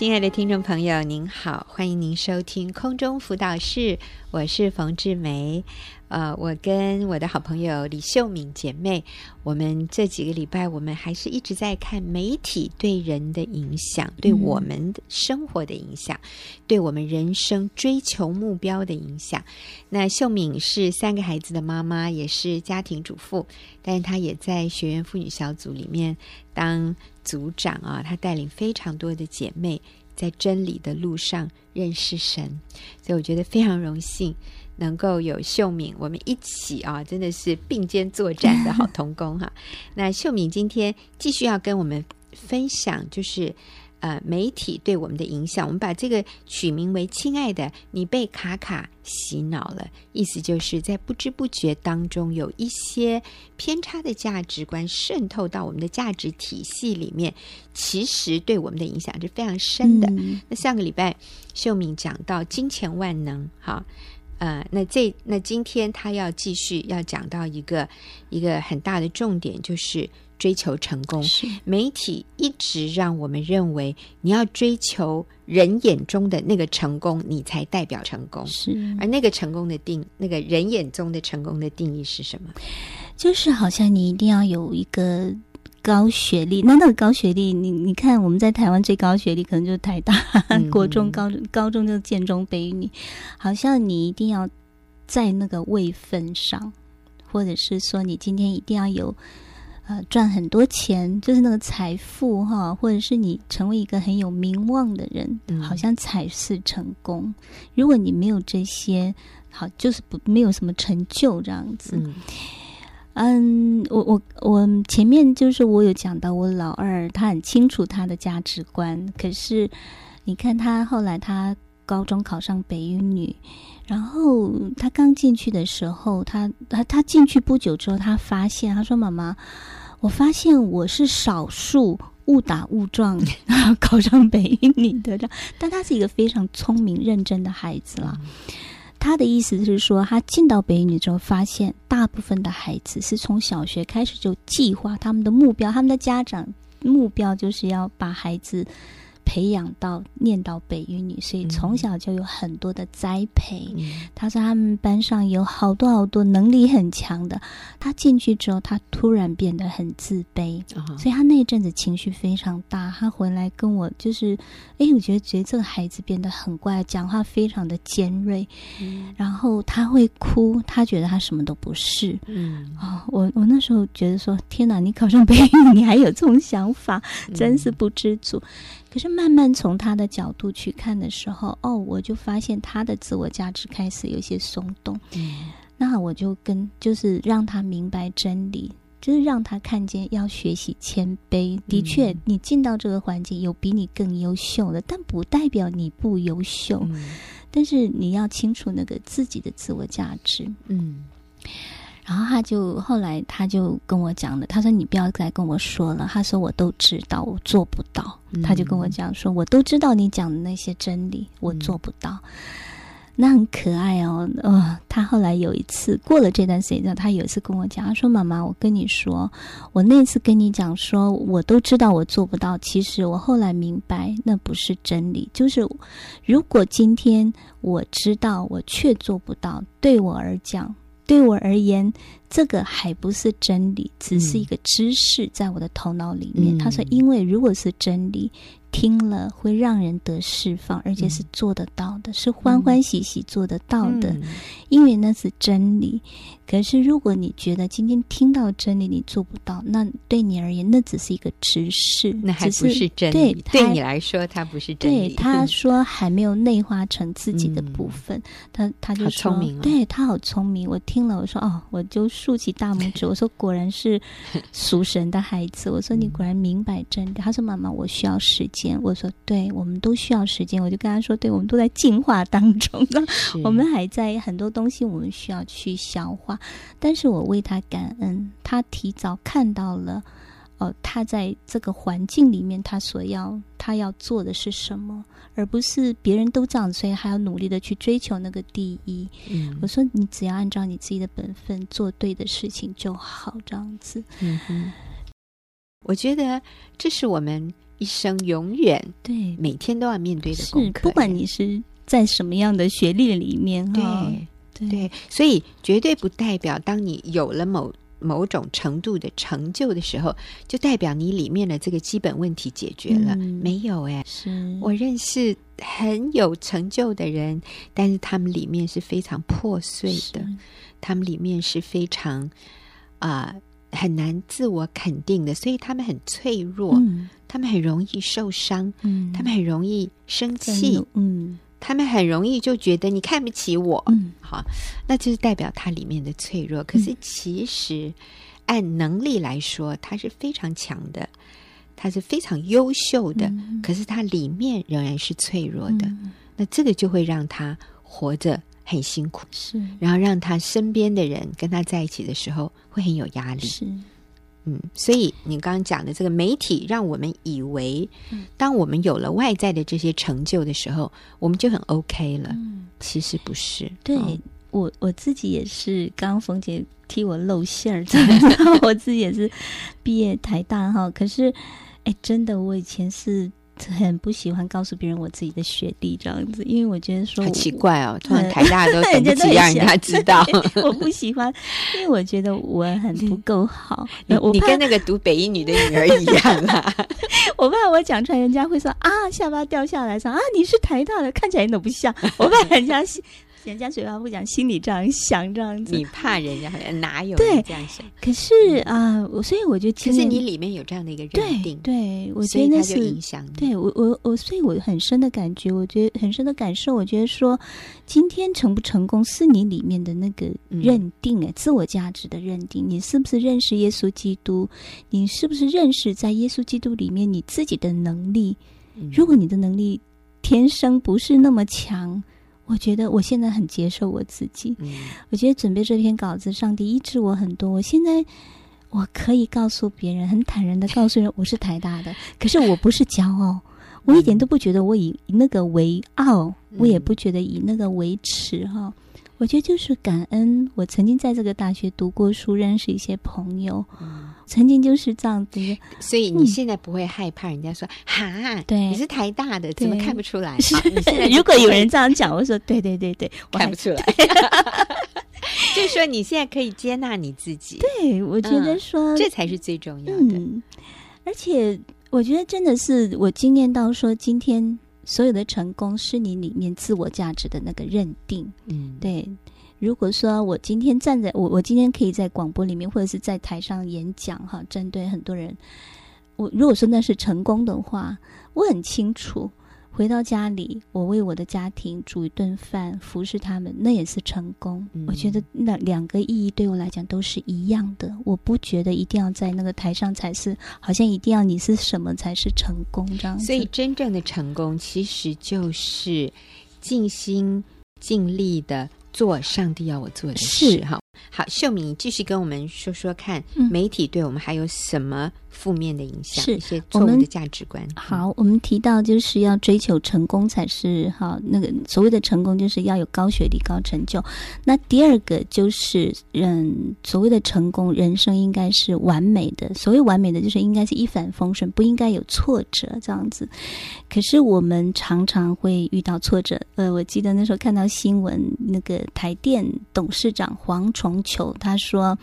亲爱的听众朋友，您好，欢迎您收听空中辅导室，我是冯志梅。呃，我跟我的好朋友李秀敏姐妹，我们这几个礼拜，我们还是一直在看媒体对人的影响，对我们的生活的影响，对我们人生追求目标的影响。那秀敏是三个孩子的妈妈，也是家庭主妇，但是她也在学员妇女小组里面当组长啊，她带领非常多的姐妹在真理的路上认识神，所以我觉得非常荣幸。能够有秀敏，我们一起啊，真的是并肩作战的好同工哈。那秀敏今天继续要跟我们分享，就是呃媒体对我们的影响。我们把这个取名为“亲爱的，你被卡卡洗脑了”，意思就是在不知不觉当中，有一些偏差的价值观渗透到我们的价值体系里面，其实对我们的影响是非常深的。嗯、那上个礼拜秀敏讲到金钱万能，哈。呃，那这那今天他要继续要讲到一个一个很大的重点，就是追求成功。是媒体一直让我们认为，你要追求人眼中的那个成功，你才代表成功。是，而那个成功的定，那个人眼中的成功的定义是什么？就是好像你一定要有一个。高学历，那那个高学历，你你看，我们在台湾最高学历可能就是台大，国中、高中、高中就是建中、北一女，好像你一定要在那个位分上，或者是说你今天一定要有呃赚很多钱，就是那个财富哈，或者是你成为一个很有名望的人，嗯、好像才是成功。如果你没有这些，好就是不没有什么成就这样子。嗯嗯，我我我前面就是我有讲到，我老二他很清楚他的价值观。可是你看他后来他高中考上北一女，然后他刚进去的时候，他他他进去不久之后，他发现他说：“妈妈，我发现我是少数误打误撞 考上北一女的。”但他是一个非常聪明认真的孩子啦。他的意思是说，他进到北影女之后，发现大部分的孩子是从小学开始就计划他们的目标，他们的家长目标就是要把孩子。培养到念到北一女，所以从小就有很多的栽培。嗯、他说他们班上有好多好多能力很强的，他进去之后，他突然变得很自卑，哦、所以他那阵子情绪非常大。他回来跟我就是，哎，我觉得觉得这个孩子变得很怪，讲话非常的尖锐，嗯、然后他会哭，他觉得他什么都不是。嗯，哦，我我那时候觉得说，天哪，你考上北一女，你还有这种想法，真是不知足。嗯可是慢慢从他的角度去看的时候，哦，我就发现他的自我价值开始有些松动。嗯，那我就跟就是让他明白真理，就是让他看见要学习谦卑。的确，你进到这个环境有比你更优秀的，但不代表你不优秀。嗯，但是你要清楚那个自己的自我价值。嗯。然后他就后来他就跟我讲了，他说：“你不要再跟我说了。”他说：“我都知道，我做不到。嗯”他就跟我讲说：“我都知道你讲的那些真理，我做不到。嗯”那很可爱哦。呃，他后来有一次过了这段时间之后，他有一次跟我讲，他说：“妈妈，我跟你说，我那次跟你讲说，我都知道我做不到。其实我后来明白，那不是真理。就是如果今天我知道我却做不到，对我而讲。”对我而言，这个还不是真理，只是一个知识在我的头脑里面。嗯、他说：“因为如果是真理。”听了会让人得释放，而且是做得到的，嗯、是欢欢喜喜做得到的，嗯、因为那是真理。可是如果你觉得今天听到真理你做不到，那对你而言那只是一个知识，那还不是真理。对，对你来说，它不是真理。对，他说还没有内化成自己的部分，嗯、他他就说，聪明哦、对他好聪明。我听了，我说哦，我就竖起大拇指，我说果然是属神的孩子。我说你果然明白真理。他说妈妈，我需要时间。我说，对，我们都需要时间。我就跟他说，对，我们都在进化当中，是我们还在很多东西，我们需要去消化。但是我为他感恩，他提早看到了，呃，他在这个环境里面，他所要他要做的是什么，而不是别人都这样，所以还要努力的去追求那个第一。嗯，我说，你只要按照你自己的本分做对的事情就好，这样子。嗯哼，我觉得这是我们。一生永远对每天都要面对的功课。不管你是在什么样的学历里面，对对，对，所以绝对不代表当你有了某某种程度的成就的时候，就代表你里面的这个基本问题解决了。嗯、没有哎，是。我认识很有成就的人，但是他们里面是非常破碎的，他们里面是非常啊、呃、很难自我肯定的，所以他们很脆弱，嗯、他们很容易受伤，嗯、他们很容易生气，嗯。他们很容易就觉得你看不起我，嗯，好，那就是代表他里面的脆弱。可是其实按能力来说，他是非常强的，他是非常优秀的。嗯，可是他里面仍然是脆弱的，嗯，那这个就会让他活着很辛苦，是，然后让他身边的人跟他在一起的时候会很有压力，是。嗯，所以你刚刚讲的这个媒体，让我们以为，当我们有了外在的这些成就的时候，我们就很 OK 了。嗯，其实不是。对，哦，我我自己也是，刚刚冯姐替我露馅儿，我自己也是毕业台大哈。可是，哎，真的，我以前是。很不喜欢告诉别人我自己的学历这样子，因为我觉得说很奇怪哦，突然台大都 等不及让人家知道。我不喜欢，因为我觉得我很不够好。你你跟那个读北一女的女儿一样啦，我怕我讲出来，人家会说啊，下巴掉下来，说啊，你是台大的，看起来你都不像。我怕人家。人家嘴巴不讲，心里这样想，这样子。你怕人家哪有对这样想？可是啊，我、呃、所以我就其实你里面有这样的一个认定，对，对我觉得那是影响。对我，我，我，所以我很深的感觉，我觉得很深的感受。我觉得说，今天成不成功是你里面的那个认定，哎、嗯，自我价值的认定。你是不是认识耶稣基督？你是不是认识在耶稣基督里面你自己的能力？嗯、如果你的能力天生不是那么强。我觉得我现在很接受我自己。嗯，我觉得准备这篇稿子，上帝医治我很多。我现在我可以告诉别人，很坦然的告诉人，我是台大的。可是我不是骄傲，我一点都不觉得我以那个为傲，我也不觉得以那个为耻哈。我觉得就是感恩，我曾经在这个大学读过书，认识一些朋友，嗯、曾经就是这样子。所以你现在不会害怕人家说、嗯、哈，对，你是台大的，怎么看不出来？是，如果有人这样讲，我说对对对对，我看不出来。就是说你现在可以接纳你自己。对，我觉得说、嗯、这才是最重要的、嗯。而且我觉得真的是我惊艳到说今天。所有的成功是你里面自我价值的那个认定，嗯，对。如果说我今天站在我，我今天可以在广播里面或者是在台上演讲，哈，针对很多人，我如果说那是成功的话，我很清楚。回到家里，我为我的家庭煮一顿饭，服侍他们，那也是成功。嗯、我觉得那两个意义对我来讲都是一样的。我不觉得一定要在那个台上才是，好像一定要你是什么才是成功这样子。所以真正的成功，其实就是尽心尽力的做上帝要我做的事。哈，好，秀敏，你继续跟我们说说看，媒体对我们还有什么？负面的影响是一些错误的价值观。好，我们提到就是要追求成功才是哈，那个所谓的成功就是要有高学历、高成就。那第二个就是，嗯，所谓的成功，人生应该是完美的。所谓完美的，就是应该是一帆风顺，不应该有挫折这样子。可是我们常常会遇到挫折。呃，我记得那时候看到新闻，那个台电董事长黄崇球他说。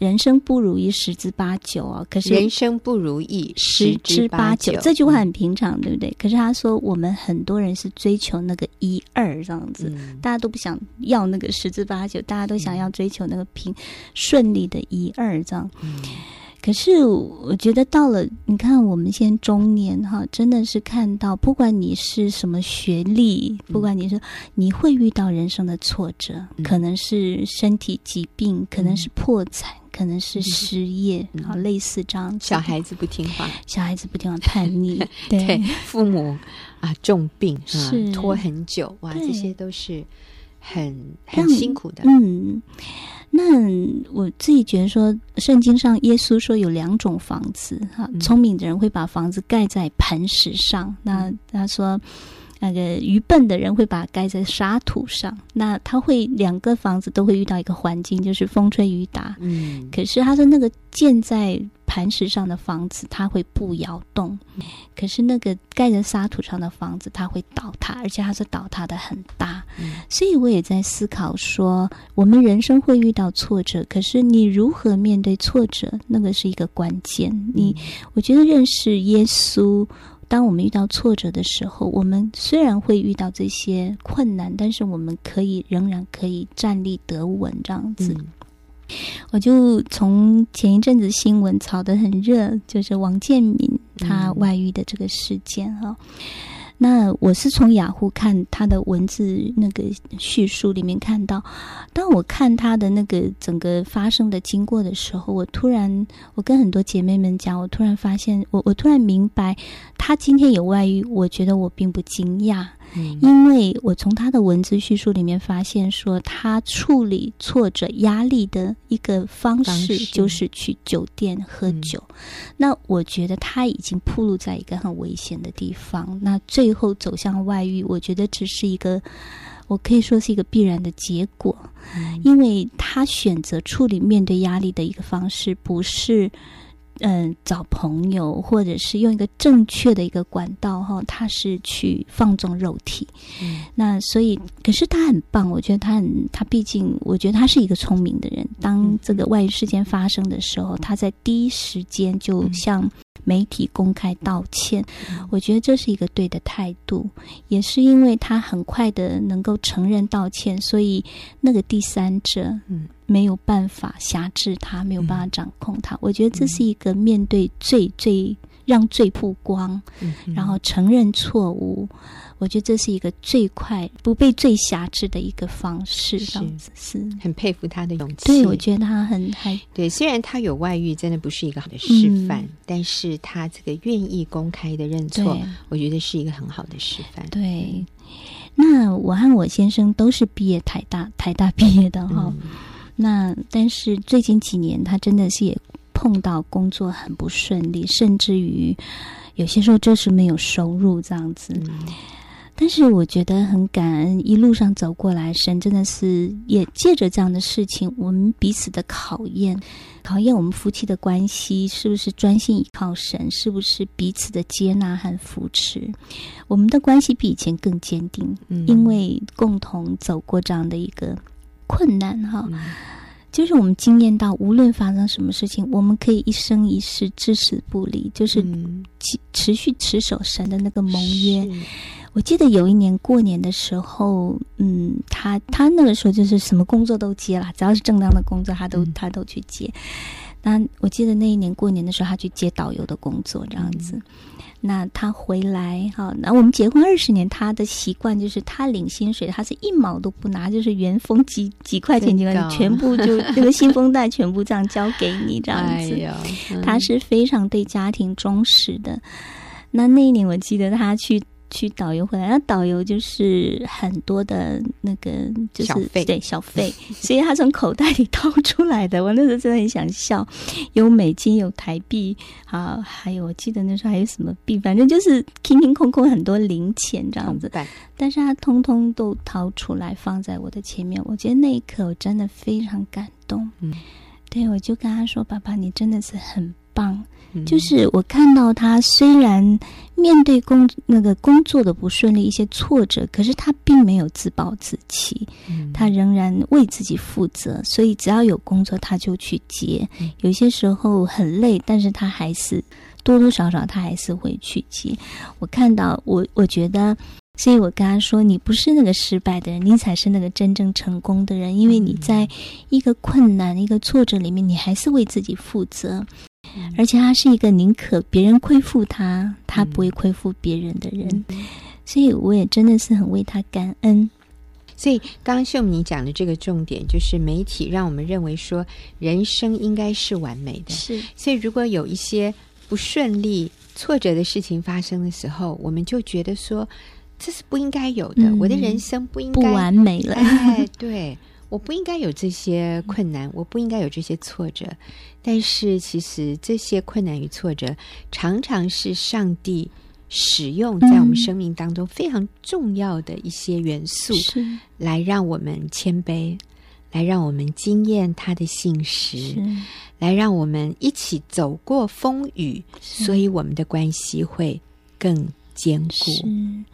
人生不如意十之八九啊，可是人生不如意十之八九，这句话很平常，对不对？可是他说，我们很多人是追求那个一二这样子，嗯、大家都不想要那个十之八九，大家都想要追求那个平顺利的一二这样。嗯、可是我觉得到了，你看我们现在中年哈，真的是看到，不管你是什么学历，不管你是，你会遇到人生的挫折，嗯、可能是身体疾病，可能是破产。嗯。可能是失业，嗯、好类似这样子。小孩子不听话，小孩子不听话，叛逆，对，对父母啊重病是。拖很久，哇，这些都是很很辛苦的。嗯，那我自己觉得说，圣经上耶稣说有两种房子，哈，聪明的人会把房子盖在磐石上。嗯、那他说。那个愚笨的人会把它盖在沙土上，那他会两个房子都会遇到一个环境，就是风吹雨打。嗯，可是他说那个建在磐石上的房子，它会不摇动；可是那个盖在沙土上的房子，它会倒塌，而且它是倒塌的很大。嗯，所以我也在思考说，我们人生会遇到挫折，可是你如何面对挫折，那个是一个关键。你，我觉得认识耶稣。当我们遇到挫折的时候，我们虽然会遇到这些困难，但是我们可以仍然可以站立得稳，这样子。嗯、我就从前一阵子新闻炒得很热，就是王建民他外遇的这个事件哈。嗯那我是从雅虎看他的文字那个叙述里面看到，当我看他的那个整个发生的经过的时候，我突然，我跟很多姐妹们讲，我突然发现，我我突然明白，他今天有外遇，我觉得我并不惊讶。嗯、因为我从他的文字叙述里面发现，说他处理挫折压力的一个方式就是去酒店喝酒。嗯、那我觉得他已经暴露在一个很危险的地方。那最后走向外遇，我觉得只是一个，我可以说是一个必然的结果，嗯、因为他选择处理面对压力的一个方式，不是。嗯，找朋友，或者是用一个正确的一个管道哈，他是去放纵肉体。嗯，那所以，可是他很棒，我觉得他很，他毕竟，我觉得他是一个聪明的人。当这个外遇事件发生的时候，他在第一时间就向媒体公开道歉。我觉得这是一个对的态度，也是因为他很快的能够承认道歉，所以那个第三者，嗯。没有办法辖制他，没有办法掌控他。嗯、我觉得这是一个面对罪最让罪曝光，嗯、然后承认错误。我觉得这是一个最快不被最辖制的一个方式。这样子是，是很佩服他的勇气。对，我觉得他很还对。虽然他有外遇，真的不是一个好的示范，嗯、但是他这个愿意公开的认错，我觉得是一个很好的示范。对，那我和我先生都是毕业台大台大毕业的哈。嗯那但是最近几年，他真的是也碰到工作很不顺利，甚至于有些时候就是没有收入这样子。嗯、但是我觉得很感恩，一路上走过来，神真的是也借着这样的事情，我们彼此的考验，考验我们夫妻的关系是不是专心依靠神，是不是彼此的接纳和扶持，我们的关系比以前更坚定，嗯、因为共同走过这样的一个。困难哈，嗯、就是我们经验到，无论发生什么事情，我们可以一生一世至死不离，就是持续持守神的那个盟约。是我记得有一年过年的时候，嗯，他他那个时候就是什么工作都接了，只要是正当的工作，他都、嗯、他都去接。那我记得那一年过年的时候，他去接导游的工作，这样子。嗯那他回来哈，那我们结婚二十年，他的习惯就是他领薪水，他是一毛都不拿，就是原封几几块钱几块钱，全部就那个信封袋全部这样交给你这样子。哎嗯、他是非常对家庭忠实的。那那一年我记得他去。去导游回来，那导游就是很多的那个，就是小费对小费，所以他从口袋里掏出来的。我那时候真的很想笑，有美金，有台币，啊，还有我记得那时候还有什么币，反正就是空空空空很多零钱这样子。对，但是他通通都掏出来放在我的前面，我觉得那一刻我真的非常感动。嗯，对，我就跟他说：“爸爸，你真的是很棒。”就是我看到他虽然面对工那个工作的不顺利一些挫折，可是他并没有自暴自弃，嗯、他仍然为自己负责，所以只要有工作他就去接。嗯、有些时候很累，但是他还是多多少少他还是会去接。我看到我我觉得，所以我跟他说：“你不是那个失败的人，你才是那个真正成功的人，因为你在一个困难、一个挫折里面，你还是为自己负责。”而且他是一个宁可别人亏负他，他不会亏负别人的人，嗯、所以我也真的是很为他感恩。所以刚刚秀敏讲的这个重点，就是媒体让我们认为说人生应该是完美的，是。所以如果有一些不顺利、挫折的事情发生的时候，我们就觉得说这是不应该有的，嗯、我的人生不应该不完美了。哎，对。我不应该有这些困难，我不应该有这些挫折，但是其实这些困难与挫折常常是上帝使用在我们生命当中非常重要的一些元素，是。来让我们谦卑，来让我们惊艳他的信实，来让我们一起走过风雨，所以我们的关系会更坚固。是，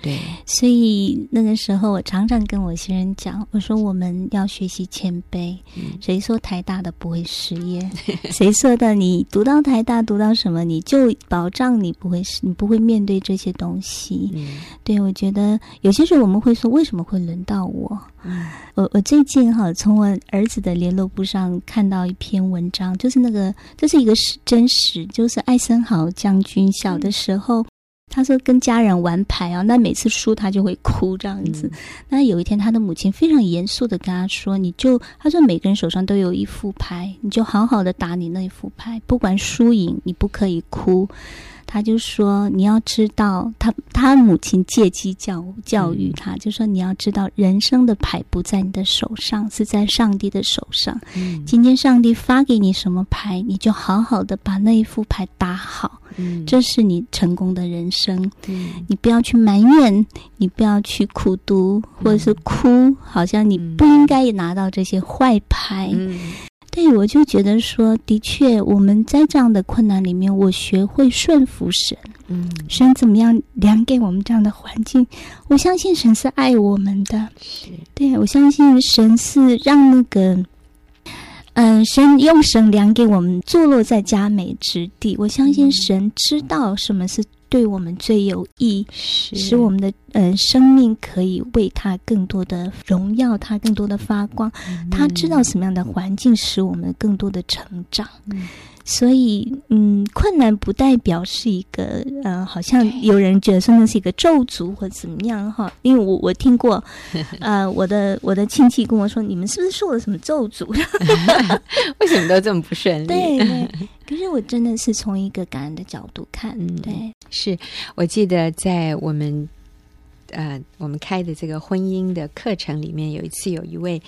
对，所以那个时候我常常跟我先生讲，我说我们要学习谦卑。嗯谁说台大的不会失业？谁说的？你读到台大，读到什么，你就保障你不会是，你不会面对这些东西。嗯对，我觉得有些时候我们会说，为什么会轮到我？嗯我我最近哈，从我儿子的联络簿上看到一篇文章，就是那个这是一个是真实，就是艾森豪将军小的时候，他说跟家人玩牌啊，那每次输他就会哭这样子。嗯那有一天，他的母亲非常严肃的跟他说：“你就他说每个人手上都有一副牌，你就好好的打你那一副牌，不管输赢，你不可以哭。”他就说：“你要知道，他他母亲借机教教育他，就说你要知道，人生的牌不在你的手上，是在上帝的手上。嗯今天上帝发给你什么牌，你就好好的把那一副牌打好，嗯这是你成功的人生。嗯你不要去埋怨，你不要去苦读，或者是哭，好像你不应该拿到这些坏牌。嗯对，我就觉得说，的确，我们在这样的困难里面，我学会顺服神。嗯神怎么样量给我们这样的环境？我相信神是爱我们的。是对，我相信神是让那个，嗯、神用神量给我们坐落在佳美之地。我相信神知道什么是对我们最有益，使我们的嗯、呃生命可以为他更多的荣耀，他更多的发光。他知道什么样的环境使我们更多的成长。嗯所以，嗯，困难不代表是一个，呃，好像有人觉得说那是一个咒诅或者怎么样哈。因为我我听过，呃，我的我的亲戚跟我说，你们是不是受了什么咒诅？为什么都这么不顺利？对对。可是我真的是从一个感恩的角度看，嗯对，是我记得在我们呃我们开的这个婚姻的课程里面，有一次有一位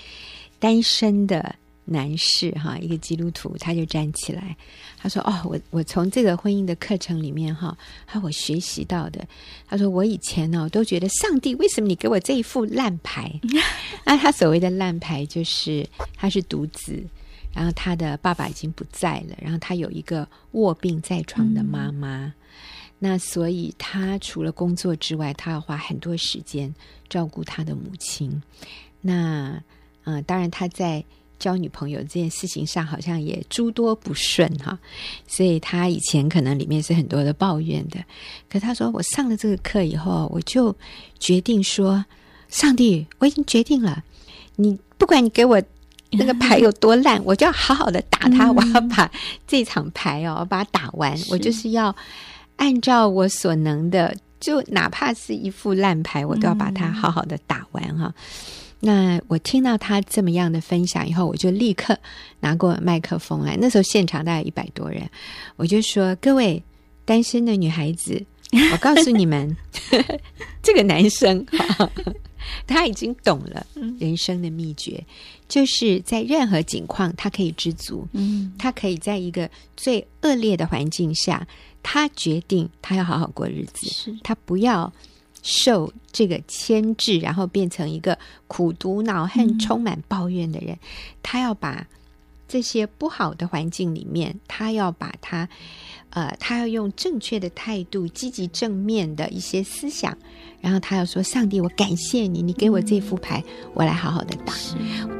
单身的男士哈，一个基督徒，他就站起来，他说：“哦，我我从这个婚姻的课程里面哈，他我学习到的，他说我以前呢都觉得上帝为什么你给我这一副烂牌？那他所谓的烂牌就是他是独子。”然后他的爸爸已经不在了，然后他有一个卧病在床的妈妈，嗯、那所以他除了工作之外，他要花很多时间照顾他的母亲。那嗯、呃，当然他在交女朋友这件事情上好像也诸多不顺哈，所以他以前可能里面是很多的抱怨的。可他说，我上了这个课以后，我就决定说，上帝，我已经决定了，你不管你给我。那个牌有多烂，我就要好好的打他。嗯、我要把这场牌哦，我把它打完。我就是要按照我所能的，就哪怕是一副烂牌，我都要把它好好的打完哈。嗯、那我听到他这么样的分享以后，我就立刻拿过麦克风来。那时候现场大概一百多人，我就说：“各位单身的女孩子，我告诉你们，这个男生。”他已经懂了人生的秘诀，嗯、就是在任何境况，他可以知足。嗯，他可以在一个最恶劣的环境下，他决定他要好好过日子。是他不要受这个牵制，然后变成一个苦毒恼恨、充满抱怨的人。嗯、他要把这些不好的环境里面，他要把他，呃，他要用正确的态度、积极正面的一些思想。然后他要说：“上帝，我感谢你，你给我这副牌，嗯、我来好好的打。”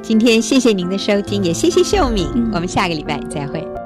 今天谢谢您的收听，也谢谢秀敏，嗯、我们下个礼拜再会。